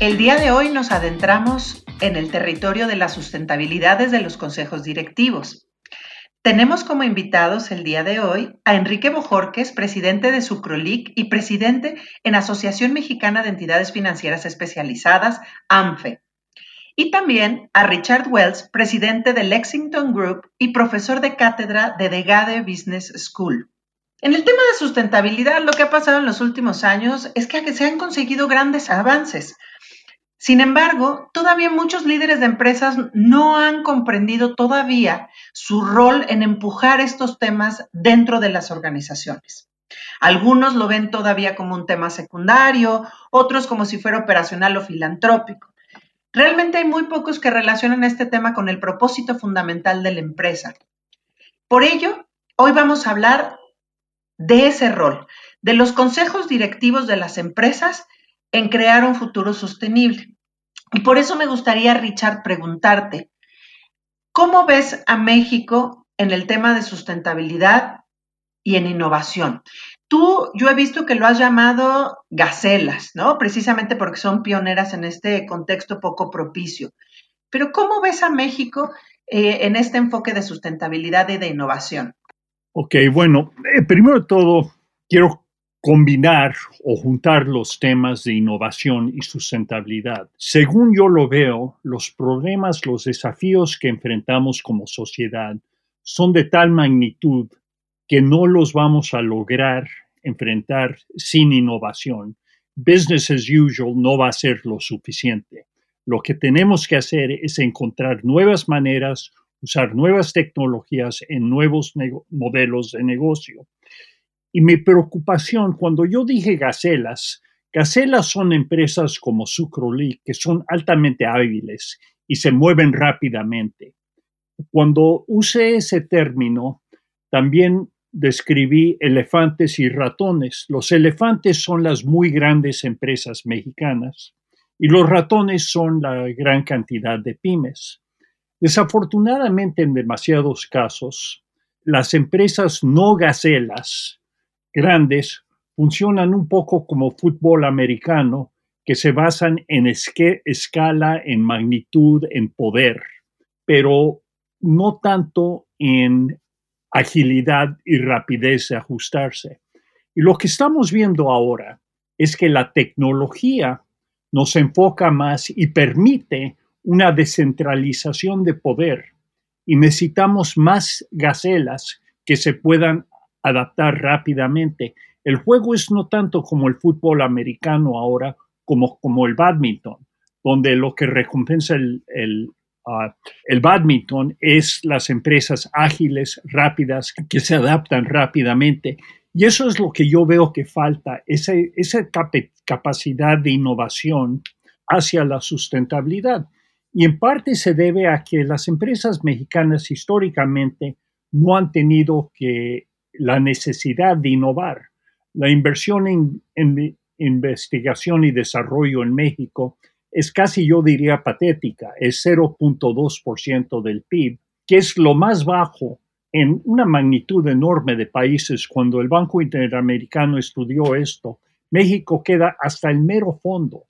El día de hoy nos adentramos en el territorio de las sustentabilidades de los consejos directivos. Tenemos como invitados el día de hoy a Enrique Bojorques, presidente de Sucrolic y presidente en Asociación Mexicana de Entidades Financieras Especializadas, AMFE. Y también a Richard Wells, presidente de Lexington Group y profesor de cátedra de Degade Business School. En el tema de sustentabilidad, lo que ha pasado en los últimos años es que se han conseguido grandes avances. Sin embargo, todavía muchos líderes de empresas no han comprendido todavía su rol en empujar estos temas dentro de las organizaciones. Algunos lo ven todavía como un tema secundario, otros como si fuera operacional o filantrópico. Realmente hay muy pocos que relacionan este tema con el propósito fundamental de la empresa. Por ello, hoy vamos a hablar de ese rol, de los consejos directivos de las empresas en crear un futuro sostenible. Y por eso me gustaría, Richard, preguntarte, ¿cómo ves a México en el tema de sustentabilidad y en innovación? Tú, yo he visto que lo has llamado gacelas, ¿no? Precisamente porque son pioneras en este contexto poco propicio. Pero ¿cómo ves a México eh, en este enfoque de sustentabilidad y de innovación? Ok, bueno, eh, primero de todo, quiero combinar o juntar los temas de innovación y sustentabilidad. Según yo lo veo, los problemas, los desafíos que enfrentamos como sociedad son de tal magnitud que no los vamos a lograr enfrentar sin innovación. Business as usual no va a ser lo suficiente. Lo que tenemos que hacer es encontrar nuevas maneras, usar nuevas tecnologías en nuevos modelos de negocio. Y mi preocupación, cuando yo dije gacelas, gacelas son empresas como Sucroli que son altamente hábiles y se mueven rápidamente. Cuando usé ese término, también describí elefantes y ratones. Los elefantes son las muy grandes empresas mexicanas y los ratones son la gran cantidad de pymes. Desafortunadamente, en demasiados casos, las empresas no gacelas grandes funcionan un poco como fútbol americano, que se basan en escala, en magnitud, en poder, pero no tanto en agilidad y rapidez de ajustarse. Y lo que estamos viendo ahora es que la tecnología nos enfoca más y permite una descentralización de poder y necesitamos más gacelas que se puedan adaptar rápidamente. El juego es no tanto como el fútbol americano ahora, como, como el badminton, donde lo que recompensa el, el, ah, el badminton es las empresas ágiles, rápidas, que se adaptan rápidamente. Y eso es lo que yo veo que falta, esa, esa capacidad de innovación hacia la sustentabilidad. Y en parte se debe a que las empresas mexicanas históricamente no han tenido que la necesidad de innovar. La inversión en, investigación y desarrollo en México es casi, yo diría, patética, es 0.2% del PIB, que es lo más bajo en una magnitud enorme de países. Cuando el Banco Interamericano estudió esto, México queda hasta el mero fondo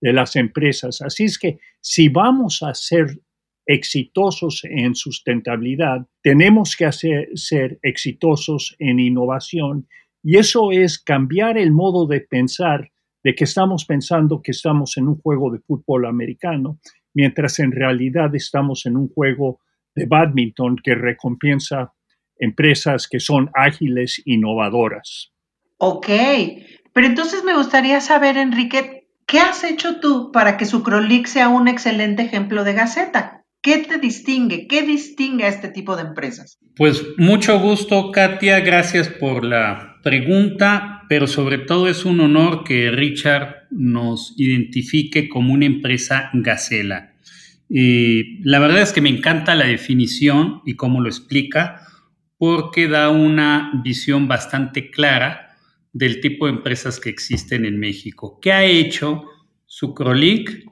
de las empresas. Así es que si vamos a ser exitosos en sustentabilidad, tenemos que hacer, ser exitosos en innovación y eso es cambiar el modo de pensar de que estamos pensando que estamos en un juego de fútbol americano, mientras en realidad estamos en un juego de badminton que recompensa empresas que son ágiles, innovadoras. Ok, pero entonces me gustaría saber, Enrique, ¿qué has hecho tú para que Sucrolic sea un excelente ejemplo de Gaceta? ¿Qué te distingue? ¿Qué distingue a este tipo de empresas? Pues mucho gusto, Katia. Gracias por la pregunta, pero sobre todo es un honor que Richard nos identifique como una empresa gacela. Eh, la verdad es que me encanta la definición y cómo lo explica, porque da una visión bastante clara del tipo de empresas que existen en México. ¿Qué ha hecho Sucrolic?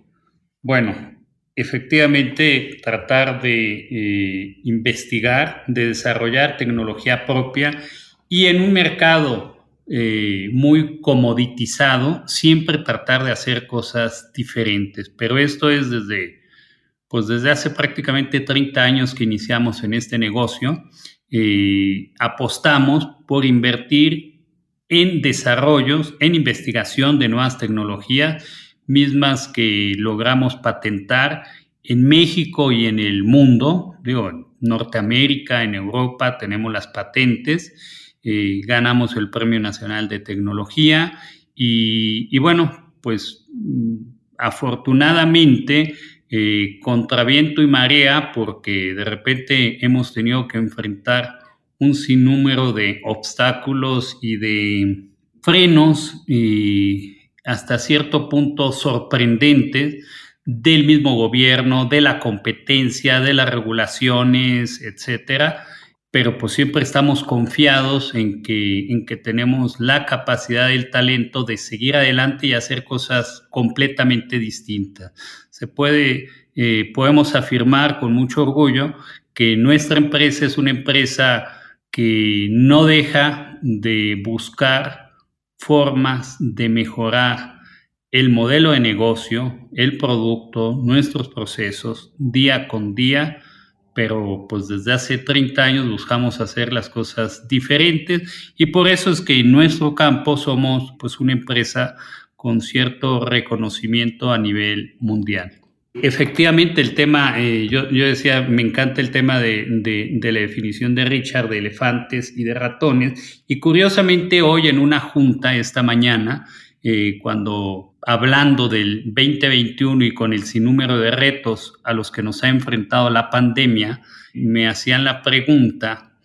Bueno, efectivamente tratar de eh, investigar, de desarrollar tecnología propia y en un mercado eh, muy comoditizado, siempre tratar de hacer cosas diferentes. Pero esto es desde, pues desde hace prácticamente 30 años que iniciamos en este negocio. Eh, apostamos por invertir en desarrollos, en investigación de nuevas tecnologías mismas que logramos patentar en México y en el mundo, digo, en Norteamérica, en Europa tenemos las patentes, eh, ganamos el Premio Nacional de Tecnología y, bueno, pues mm, afortunadamente eh, contra viento y marea, porque de repente hemos tenido que enfrentar un sinnúmero de obstáculos y de frenos y hasta cierto punto sorprendentes del mismo gobierno, de la competencia, de las regulaciones, etcétera, pero pues siempre estamos confiados en que, en que tenemos la capacidad y el talento de seguir adelante y hacer cosas completamente distintas. Se puede, eh, podemos afirmar con mucho orgullo que nuestra empresa es una empresa que no deja de buscar formas de mejorar el modelo de negocio, el producto, nuestros procesos día con día, pero pues desde hace 30 años buscamos hacer las cosas diferentes y por eso es que en nuestro campo somos pues una empresa con cierto reconocimiento a nivel mundial. Efectivamente, el tema, eh, yo, decía, me encanta el tema de, la definición de Richard de elefantes y de ratones. Y curiosamente hoy en una junta esta mañana, eh, cuando hablando del 2021 y con el sinnúmero de retos a los que nos ha enfrentado la pandemia, me hacían la pregunta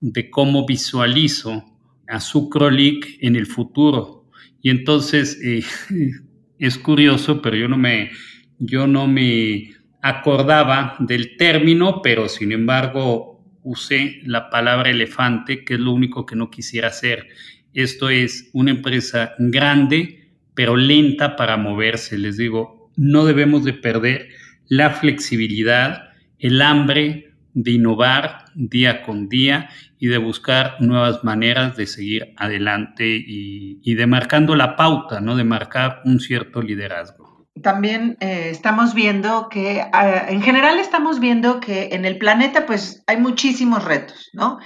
de cómo visualizo a Sucrolic en el futuro. Y entonces eh, es curioso, pero yo no me yo no me acordaba del término, pero sin embargo usé la palabra elefante, que es lo único que no quisiera hacer. Esto es una empresa grande, pero lenta para moverse. Les digo, no debemos de perder la flexibilidad, el hambre de innovar día con día y de buscar nuevas maneras de seguir adelante y, y de marcando la pauta, ¿no? De marcar un cierto liderazgo también eh, estamos viendo que, ah, en general estamos viendo que en el planeta pues hay muchísimos retos, ¿no?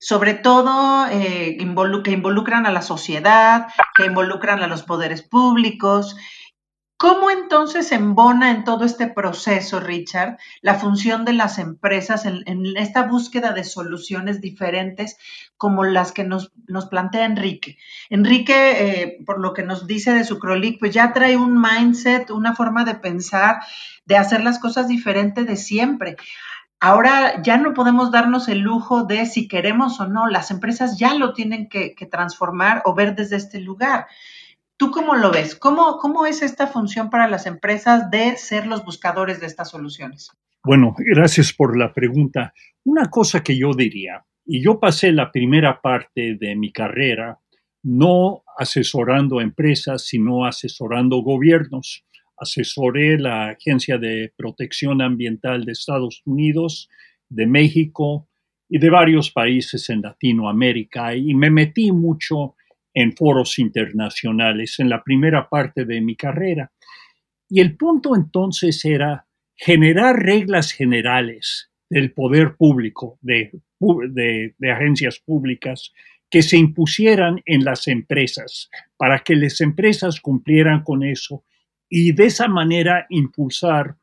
Sobre todo eh, que involucran a la sociedad, que involucran a los poderes públicos ¿Cómo entonces embona en todo este proceso, Richard, la función de las empresas en, esta búsqueda de soluciones diferentes como las que nos, plantea Enrique? Enrique, eh, por lo que nos dice de su Crolic, pues ya trae un mindset, una forma de pensar, de hacer las cosas diferentes de siempre. Ahora ya no podemos darnos el lujo de si queremos o no, las empresas ya lo tienen que transformar o ver desde este lugar. ¿Tú cómo lo ves? ¿Cómo, ¿Cómo es esta función para las empresas de ser los buscadores de estas soluciones? Bueno, gracias por la pregunta. Una cosa que yo diría, y yo pasé la primera parte de mi carrera no asesorando empresas, sino asesorando gobiernos. Asesoré la Agencia de Protección Ambiental de Estados Unidos, de México y de varios países en Latinoamérica y me metí mucho en foros internacionales en la primera parte de mi carrera. Y el punto entonces era generar reglas generales del poder público, de, agencias públicas, que se impusieran en las empresas, para que las empresas cumplieran con eso y de esa manera impulsar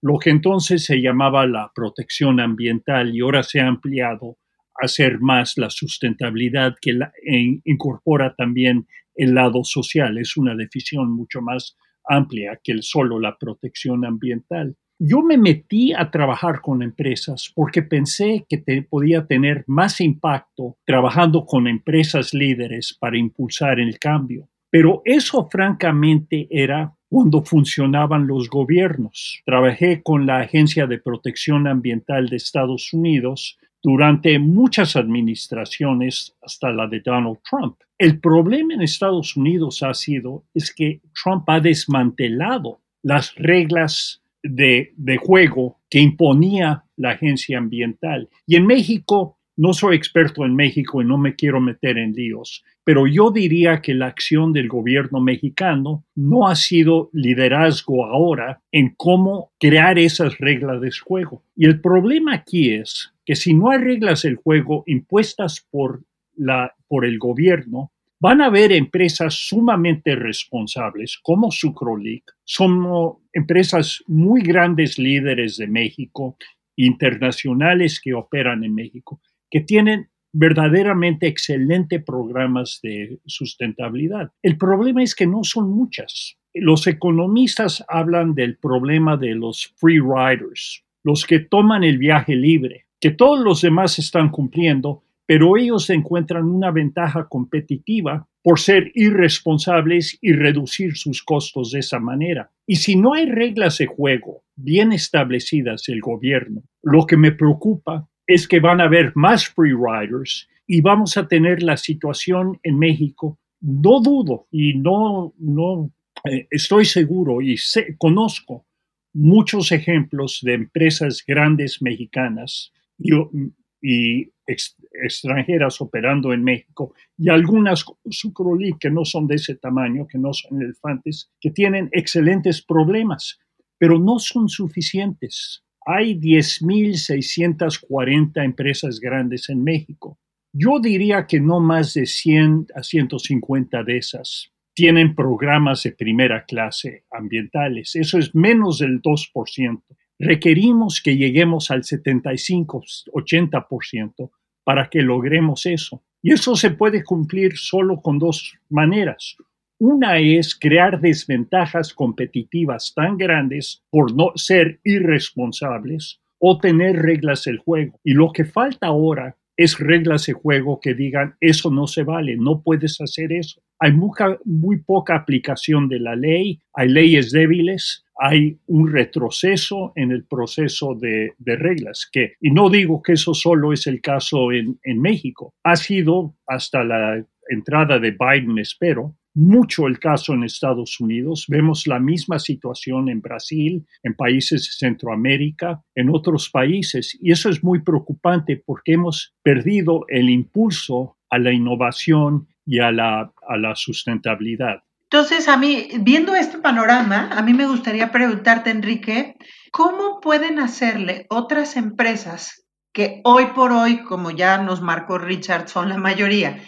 lo que entonces se llamaba la protección ambiental y ahora se ha ampliado hacer más la sustentabilidad que e incorpora también el lado social. Es una definición mucho más amplia que el solo la protección ambiental. Yo me metí a trabajar con empresas porque pensé que podía tener más impacto trabajando con empresas líderes para impulsar el cambio. Pero eso francamente era cuando funcionaban los gobiernos. Trabajé con la Agencia de Protección Ambiental de Estados Unidos durante muchas administraciones hasta la de Donald Trump. El problema en Estados Unidos ha sido es que Trump ha desmantelado las reglas de, de juego que imponía la agencia ambiental. Y en México no soy experto en México y no me quiero meter en líos, pero yo diría que la acción del gobierno mexicano no ha sido liderazgo ahora en cómo crear esas reglas de juego. Y el problema aquí es que si no hay reglas del juego impuestas por, la, por el gobierno, van a haber empresas sumamente responsables como Sucrolic, son empresas muy grandes líderes de México, internacionales que operan en México, que tienen verdaderamente excelentes programas de sustentabilidad. El problema es que no son muchas. Los economistas hablan del problema de los free riders, los que toman el viaje libre, que todos los demás están cumpliendo, pero ellos encuentran una ventaja competitiva por ser irresponsables y reducir sus costos de esa manera. Y si no hay reglas de juego bien establecidas del gobierno, lo que me preocupa es que van a haber más free riders y vamos a tener la situación en México. No dudo y no, no eh, estoy seguro y conozco muchos ejemplos de empresas grandes mexicanas y, extranjeras operando en México y algunas sucrolí que no son de ese tamaño, que no son elefantes, que tienen excelentes problemas, pero no son suficientes hay 10.640 empresas grandes en México. Yo diría que no más de 100 a 150 de esas tienen programas de primera clase ambientales. Eso es menos del 2%. Requerimos que lleguemos al 75-80% para que logremos eso. Y eso se puede cumplir solo con dos maneras. Una es crear desventajas competitivas tan grandes por no ser irresponsables o tener reglas del juego. Y lo que falta ahora es reglas de juego que digan eso no se vale, no puedes hacer eso. Hay muy poca aplicación de la ley, hay leyes débiles, hay un retroceso en el proceso de, reglas, que, y no digo que eso solo es el caso en México, ha sido hasta la entrada de Biden, espero, mucho el caso en Estados Unidos. Vemos la misma situación en Brasil, en países de Centroamérica, en otros países. Y eso es muy preocupante porque hemos perdido el impulso a la innovación y a la, a la sustentabilidad. Entonces, a mí, viendo este panorama, a mí me gustaría preguntarte, Enrique, ¿cómo pueden hacerle otras empresas que hoy por hoy, como ya nos marcó Richard, son la mayoría,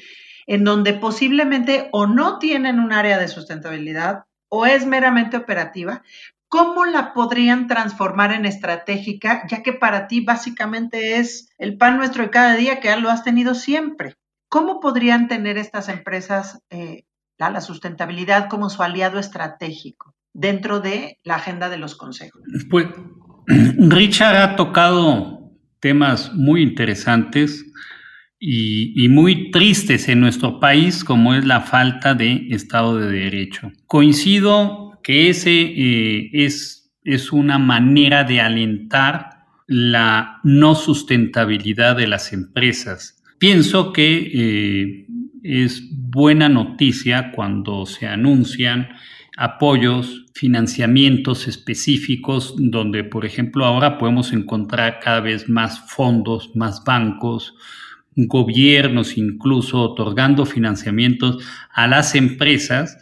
en donde posiblemente o no tienen un área de sustentabilidad o es meramente operativa, ¿cómo la podrían transformar en estratégica, ya que para ti básicamente es el pan nuestro de cada día, que ya lo has tenido siempre? ¿Cómo podrían tener estas empresas eh, la sustentabilidad como su aliado estratégico dentro de la agenda de los consejos? Pues Richard ha tocado temas muy interesantes y, muy tristes en nuestro país, como es la falta de Estado de Derecho. Coincido que ese eh, es, es una manera de alentar la no sustentabilidad de las empresas. Pienso que eh, es buena noticia cuando se anuncian apoyos, financiamientos específicos, donde, por ejemplo, ahora podemos encontrar cada vez más fondos, más bancos, gobiernos incluso otorgando financiamientos a las empresas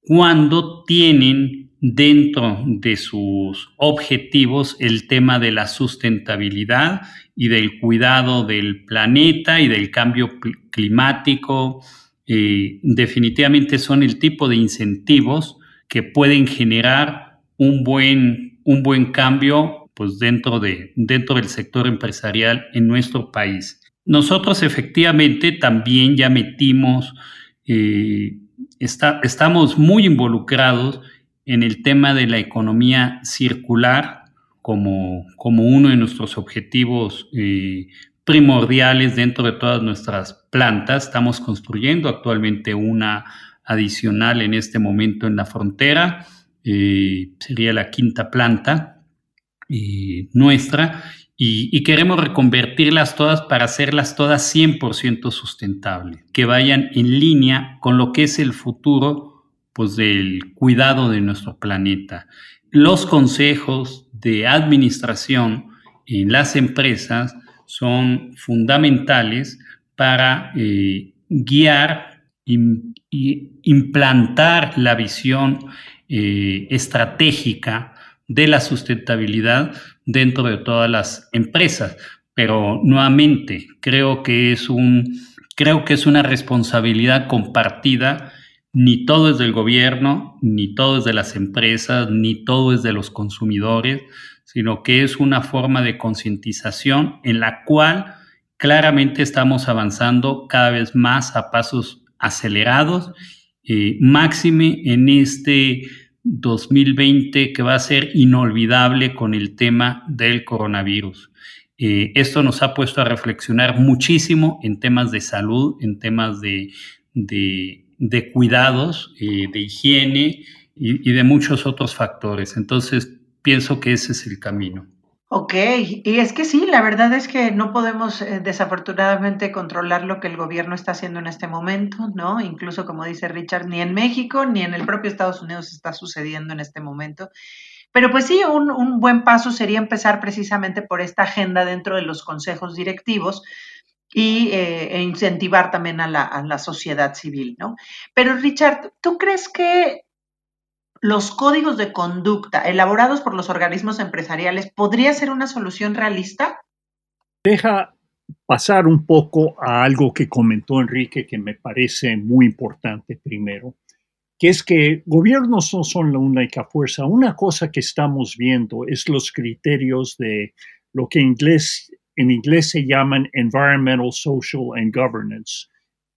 cuando tienen dentro de sus objetivos el tema de la sustentabilidad y del cuidado del planeta y del cambio climático. Eh, definitivamente son el tipo de incentivos que pueden generar un buen, un buen cambio pues dentro, de, dentro del sector empresarial en nuestro país. Nosotros efectivamente también ya metimos, eh, estamos muy involucrados en el tema de la economía circular como, como uno de nuestros objetivos eh, primordiales dentro de todas nuestras plantas. Estamos construyendo actualmente una adicional en este momento en la frontera. Eh, sería la quinta planta nuestra y, queremos reconvertirlas todas para hacerlas todas 100% sustentables, que vayan en línea con lo que es el futuro pues, del cuidado de nuestro planeta. Los consejos de administración en las empresas son fundamentales para eh, guiar e implantar la visión eh, estratégica de la sustentabilidad dentro de todas las empresas. Pero nuevamente, creo que es un, creo que es una responsabilidad compartida. Ni todo es del gobierno, ni todo es de las empresas, ni todo es de los consumidores, sino que es una forma de concientización en la cual claramente estamos avanzando cada vez más a pasos acelerados, eh, máxime en este 2020 que va a ser inolvidable con el tema del coronavirus. Eh, esto nos ha puesto a reflexionar muchísimo en temas de salud, en temas de, de, cuidados, eh, de higiene y, y de muchos otros factores. Entonces, pienso que ese es el camino. Ok, y es que sí, la verdad es que no podemos eh, desafortunadamente controlar lo que el gobierno está haciendo en este momento, ¿no? Incluso como dice Richard, ni en México ni en el propio Estados Unidos está sucediendo en este momento. Pero pues sí, un, buen paso sería empezar precisamente por esta agenda dentro de los consejos directivos y eh, e incentivar también a la, a la sociedad civil, ¿no? Pero Richard, ¿tú crees que los códigos de conducta elaborados por los organismos empresariales podría ser una solución realista? Deja pasar un poco a algo que comentó Enrique que me parece muy importante primero, que es que gobiernos no son la única fuerza. Una cosa que estamos viendo es los criterios de lo que en inglés, se llaman Environmental, Social and Governance,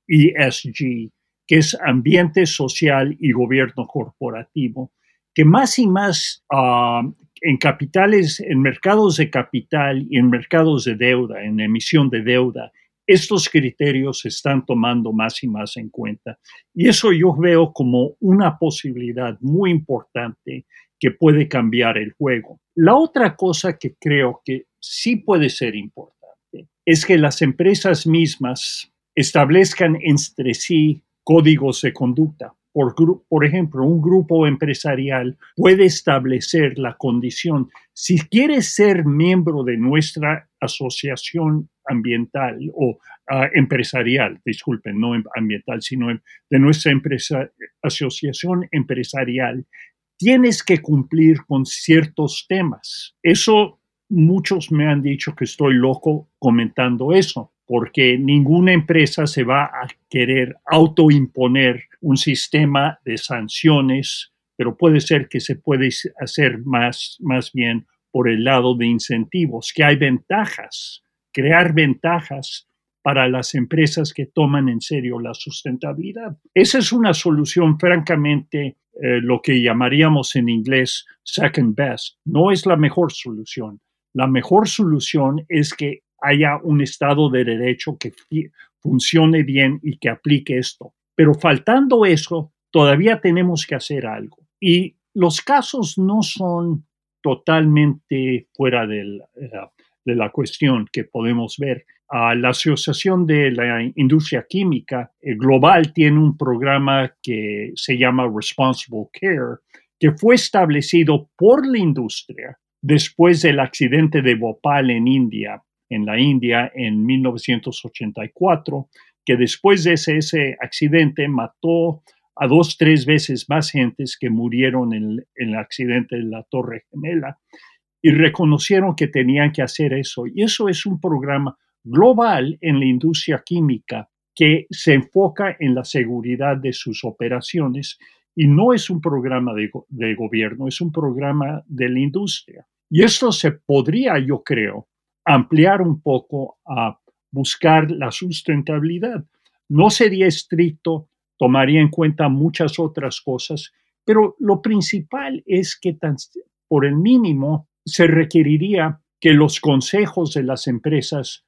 ESG, que es ambiente social y gobierno corporativo, que más y más ah, en capitales, en mercados de capital y en mercados de deuda, en emisión de deuda, estos criterios se están tomando más y más en cuenta. Y eso yo veo como una posibilidad muy importante que puede cambiar el juego. La otra cosa que creo que sí puede ser importante es que las empresas mismas establezcan entre sí códigos de conducta. Por, por, ejemplo, un grupo empresarial puede establecer la condición, si quieres ser miembro de nuestra asociación ambiental o ah, empresarial, disculpen, no ambiental, sino de nuestra empresa, asociación empresarial, tienes que cumplir con ciertos temas. Eso muchos me han dicho que estoy loco comentando eso, porque ninguna empresa se va a querer autoimponer un sistema de sanciones, pero puede ser que se puede hacer más, más bien por el lado de incentivos, que hay ventajas, crear ventajas para las empresas que toman en serio la sustentabilidad. Esa es una solución francamente eh, lo que llamaríamos en inglés second best. No es la mejor solución. La mejor solución es que haya un Estado de Derecho que funcione bien y que aplique esto. Pero faltando eso, todavía tenemos que hacer algo. Y los casos no son totalmente fuera eh, de la cuestión que podemos ver. la Asociación de la Industria Química eh, Global tiene un programa que se llama Responsible Care, que fue establecido por la industria después del accidente de Bhopal en India en la India en 1984, que después de ese, accidente mató a dos, tres veces más gentes que murieron en, el accidente de la Torre Gemela y reconocieron que tenían que hacer eso. Y eso es un programa global en la industria química que se enfoca en la seguridad de sus operaciones y no es un programa de, gobierno, es un programa de la industria. Y esto se podría, yo creo, ampliar un poco a buscar la sustentabilidad. No sería estricto, tomaría en cuenta muchas otras cosas, pero lo principal es que por el mínimo se requeriría que los consejos de las empresas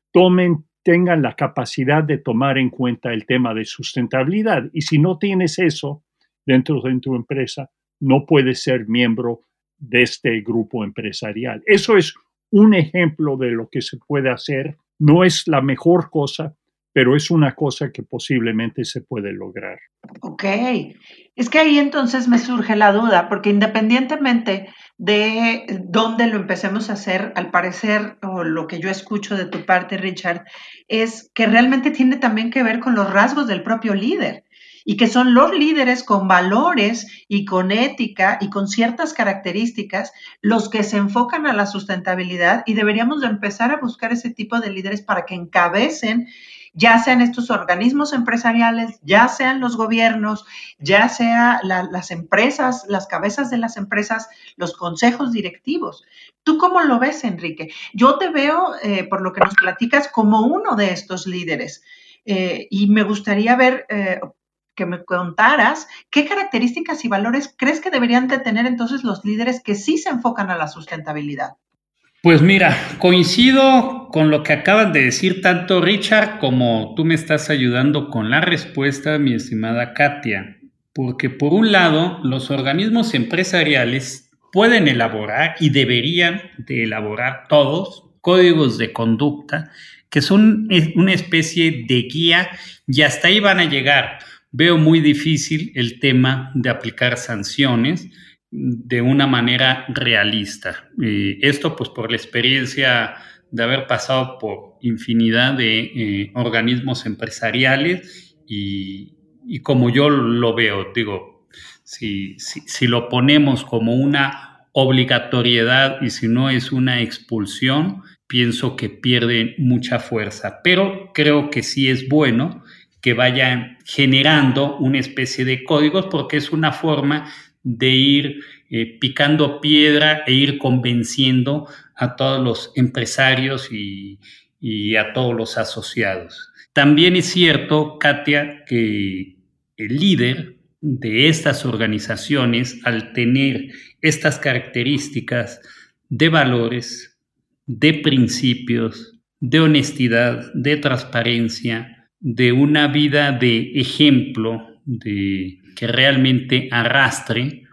tengan la capacidad de tomar en cuenta el tema de sustentabilidad. Y si no tienes eso dentro de tu empresa, no puedes ser miembro de este grupo empresarial. Eso es un ejemplo de lo que se puede hacer. No es la mejor cosa, pero es una cosa que posiblemente se puede lograr. Ok, es que ahí entonces me surge la duda, porque independientemente de dónde lo empecemos a hacer, al parecer, o lo que yo escucho de tu parte, Richard, es que realmente tiene también que ver con los rasgos del propio líder y que son los líderes con valores y con ética y con ciertas características los que se enfocan a la sustentabilidad y deberíamos de empezar a buscar ese tipo de líderes para que encabecen ya sean estos organismos empresariales, ya sean los gobiernos, ya sea las empresas, las cabezas de las empresas, los consejos directivos. ¿Tú cómo lo ves, Enrique? Yo te veo, eh, por lo que nos platicas, como uno de estos líderes. Eh, y me gustaría ver, eh, que me contaras qué características y valores crees que deberían de tener entonces los líderes que sí se enfocan a la sustentabilidad. Pues mira, coincido con lo que acaban de decir tanto Richard como tú me estás ayudando con la respuesta, mi estimada Katia, porque por un lado, los organismos empresariales pueden elaborar y deberían de elaborar todos códigos de conducta que son una especie de guía y hasta ahí van a llegar. Veo muy difícil el tema de aplicar sanciones de una manera realista. esto pues por la experiencia de haber pasado por infinidad de eh, organismos empresariales y, como yo lo veo, digo, si, si, lo ponemos como una obligatoriedad y si no es una expulsión, pienso que pierde mucha fuerza. Pero creo que sí es bueno que vayan generando una especie de códigos porque es una forma de ir eh, picando piedra e ir convenciendo a todos los empresarios y, a todos los asociados. También es cierto, Katia, que el líder de estas organizaciones, al tener estas características de valores, de principios, de honestidad, de transparencia, de una vida de ejemplo, de que realmente arrastre,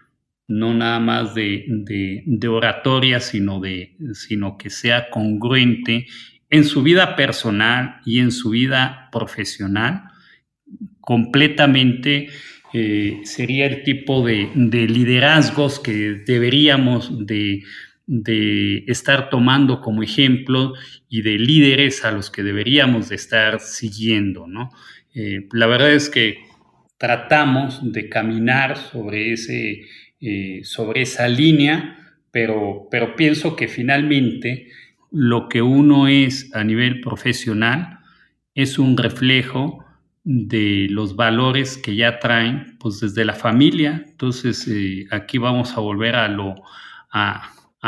no nada más de, oratoria, sino, de, sino que sea congruente en su vida personal y en su vida profesional, completamente eh, sería el tipo de, liderazgos que deberíamos de, estar tomando como ejemplo y de líderes a los que deberíamos de estar siguiendo. ¿no? Eh, la verdad es que tratamos de caminar sobre, ese, eh, sobre esa línea, pero, pero pienso que finalmente lo que uno es a nivel profesional es un reflejo de los valores que ya traen pues desde la familia. Entonces eh, aquí vamos a volver a lo,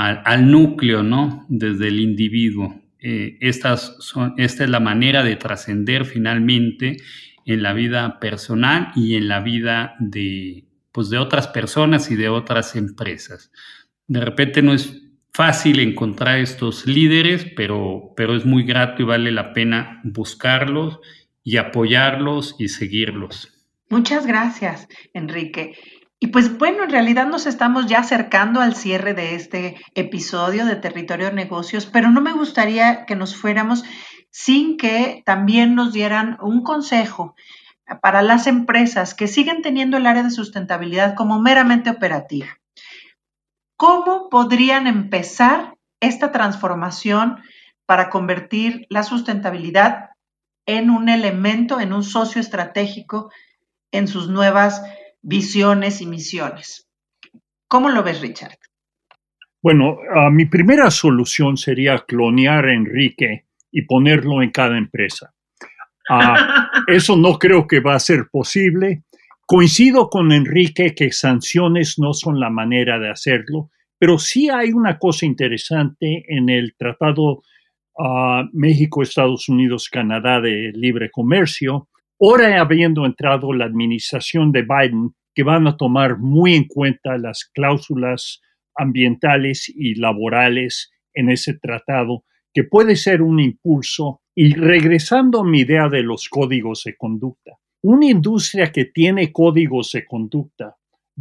al núcleo, ¿no? Desde el individuo. Eh, esta es la manera de trascender finalmente en la vida personal y en la vida de, pues de otras personas y de otras empresas. De repente no es fácil encontrar estos líderes, pero, pero es muy grato y vale la pena buscarlos y apoyarlos y seguirlos. Muchas gracias, Enrique. Y pues bueno, en realidad nos estamos ya acercando al cierre de este episodio de Territorio Negocios, pero no me gustaría que nos fuéramos sin que también nos dieran un consejo para las empresas que siguen teniendo el área de sustentabilidad como meramente operativa. ¿Cómo podrían empezar esta transformación para convertir la sustentabilidad en un elemento, en un socio estratégico en sus nuevas visiones y misiones? ¿Cómo lo ves, Richard? Bueno, ah, mi primera solución sería clonear a Enrique y ponerlo en cada empresa. Ah, eso no creo que va a ser posible. Coincido con Enrique que sanciones no son la manera de hacerlo, pero sí hay una cosa interesante en el Tratado uh, México, Estados Unidos, Canadá de Libre Comercio. Ahora habiendo entrado la administración de Biden, que van a tomar muy en cuenta las cláusulas ambientales y laborales en ese tratado que puede ser un impulso. Y regresando a mi idea de los códigos de conducta, una industria que tiene códigos de conducta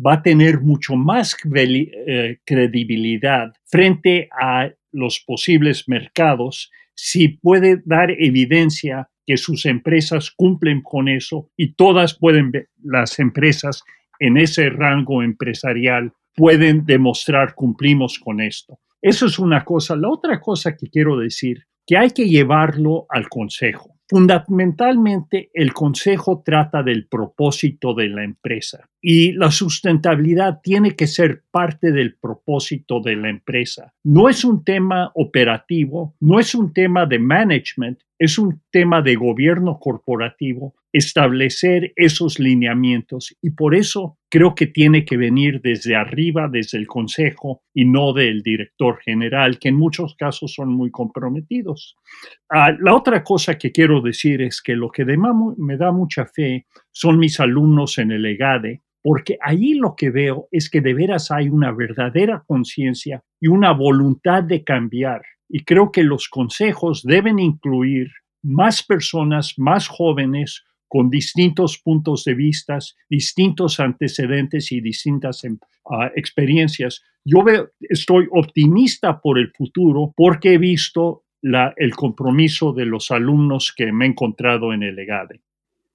va a tener mucho más eh, credibilidad frente a los posibles mercados si puede dar evidencia que sus empresas cumplen con eso y todas pueden las empresas en ese rango empresarial pueden demostrar cumplimos con esto. Eso es una cosa. La otra cosa que quiero decir, que hay que llevarlo al consejo. Fundamentalmente, el consejo trata del propósito de la empresa y la sustentabilidad tiene que ser parte del propósito de la empresa. No es un tema operativo, no es un tema de management, es un tema de gobierno corporativo establecer esos lineamientos y por eso creo que tiene que venir desde arriba, desde el Consejo y no del director general, que en muchos casos son muy comprometidos. Ah, la otra cosa que quiero decir es que lo que me da mucha fe son mis alumnos en el EGADE, porque ahí lo que veo es que de veras hay una verdadera conciencia y una voluntad de cambiar. Y creo que los consejos deben incluir más personas, más jóvenes, con distintos puntos de vista, distintos antecedentes y distintas em, ah, experiencias. Yo estoy optimista por el futuro porque he visto el compromiso de los alumnos que me he encontrado en el EGADE.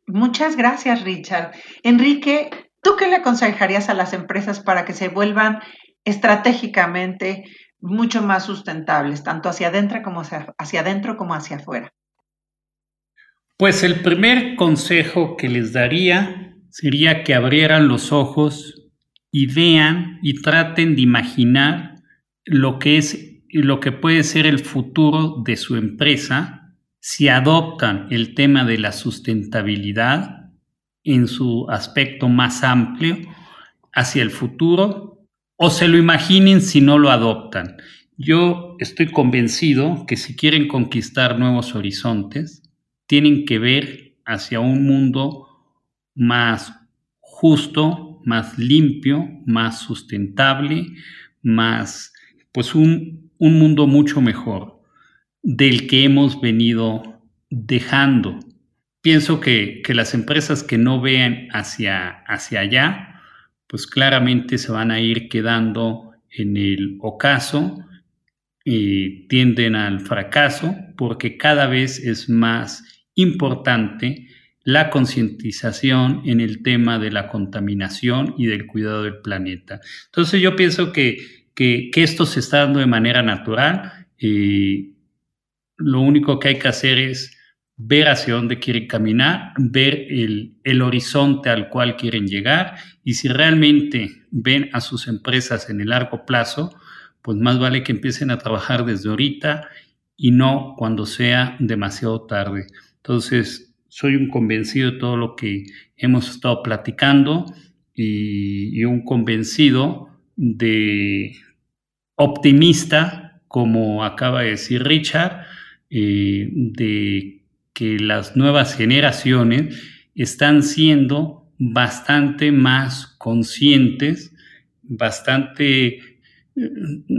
Muchas gracias, Richard. Enrique, ¿tú qué le aconsejarías a las empresas para que se vuelvan estratégicamente mucho más sustentables, tanto hacia adentro como hacia adentro como hacia afuera? Pues el primer consejo que les daría sería que abrieran los ojos y vean y traten de imaginar lo que es lo que puede ser el futuro de su empresa si adoptan el tema de la sustentabilidad en su aspecto más amplio hacia el futuro o se lo imaginen si no lo adoptan. Yo estoy convencido que si quieren conquistar nuevos horizontes, tienen que ver hacia un mundo más justo, más limpio, más sustentable, más, pues un, un mundo mucho mejor del que hemos venido dejando. Pienso que, que las empresas que no vean hacia, hacia allá, pues claramente se van a ir quedando en el ocaso, tienden al fracaso porque cada vez es más importante la concientización en el tema de la contaminación y del cuidado del planeta. Entonces yo pienso que, que, esto se está dando de manera natural. y lo único que hay que hacer es ver hacia dónde quieren caminar, ver el, horizonte al cual quieren llegar y si realmente ven a sus empresas en el largo plazo, pues más vale que empiecen a trabajar desde ahorita y no cuando sea demasiado tarde. Entonces, soy un convencido de todo lo que hemos estado platicando y, un convencido de optimista, como acaba de decir Richard, eh, de que las nuevas generaciones están siendo bastante más conscientes, bastante eh,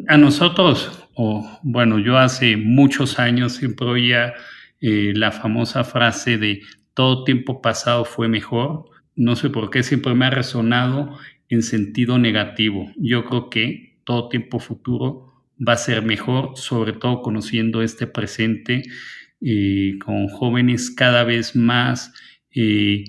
a nosotros, o bueno, yo hace muchos años siempre oía eh, la famosa frase de todo tiempo pasado fue mejor. No sé por qué siempre me ha resonado en sentido negativo. Yo creo que todo tiempo futuro va a ser mejor, sobre todo conociendo este presente eh, con jóvenes cada vez más eh,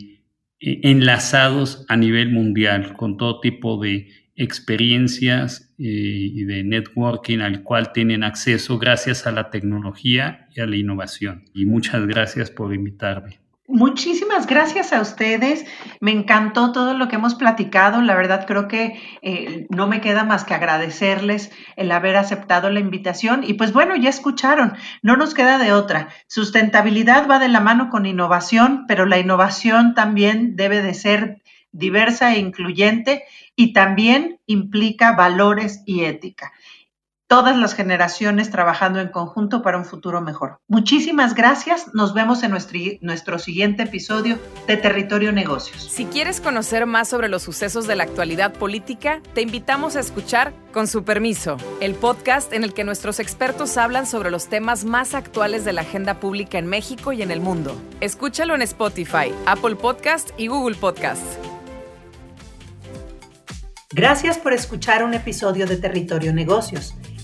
enlazados a nivel mundial, con todo tipo de experiencias eh, y de networking al cual tienen acceso gracias a la tecnología y a la innovación. Y muchas gracias por invitarme. Muchísimas gracias a ustedes. Me encantó todo lo que hemos platicado. La verdad creo que eh, no me queda más que agradecerles el haber aceptado la invitación. Y pues bueno, ya escucharon, no nos queda de otra. Sustentabilidad va de la mano con innovación, pero la innovación también debe de ser diversa e incluyente y también implica valores y ética. Todas las generaciones trabajando en conjunto para un futuro mejor. Muchísimas gracias. Nos vemos en nuestro, nuestro, siguiente episodio de Territorio Negocios. Si quieres conocer más sobre los sucesos de la actualidad política, te invitamos a escuchar Con su permiso, el podcast en el que nuestros expertos hablan sobre los temas más actuales de la agenda pública en México y en el mundo. Escúchalo en Spotify, Apple Podcast y Google Podcast. Gracias por escuchar un episodio de Territorio Negocios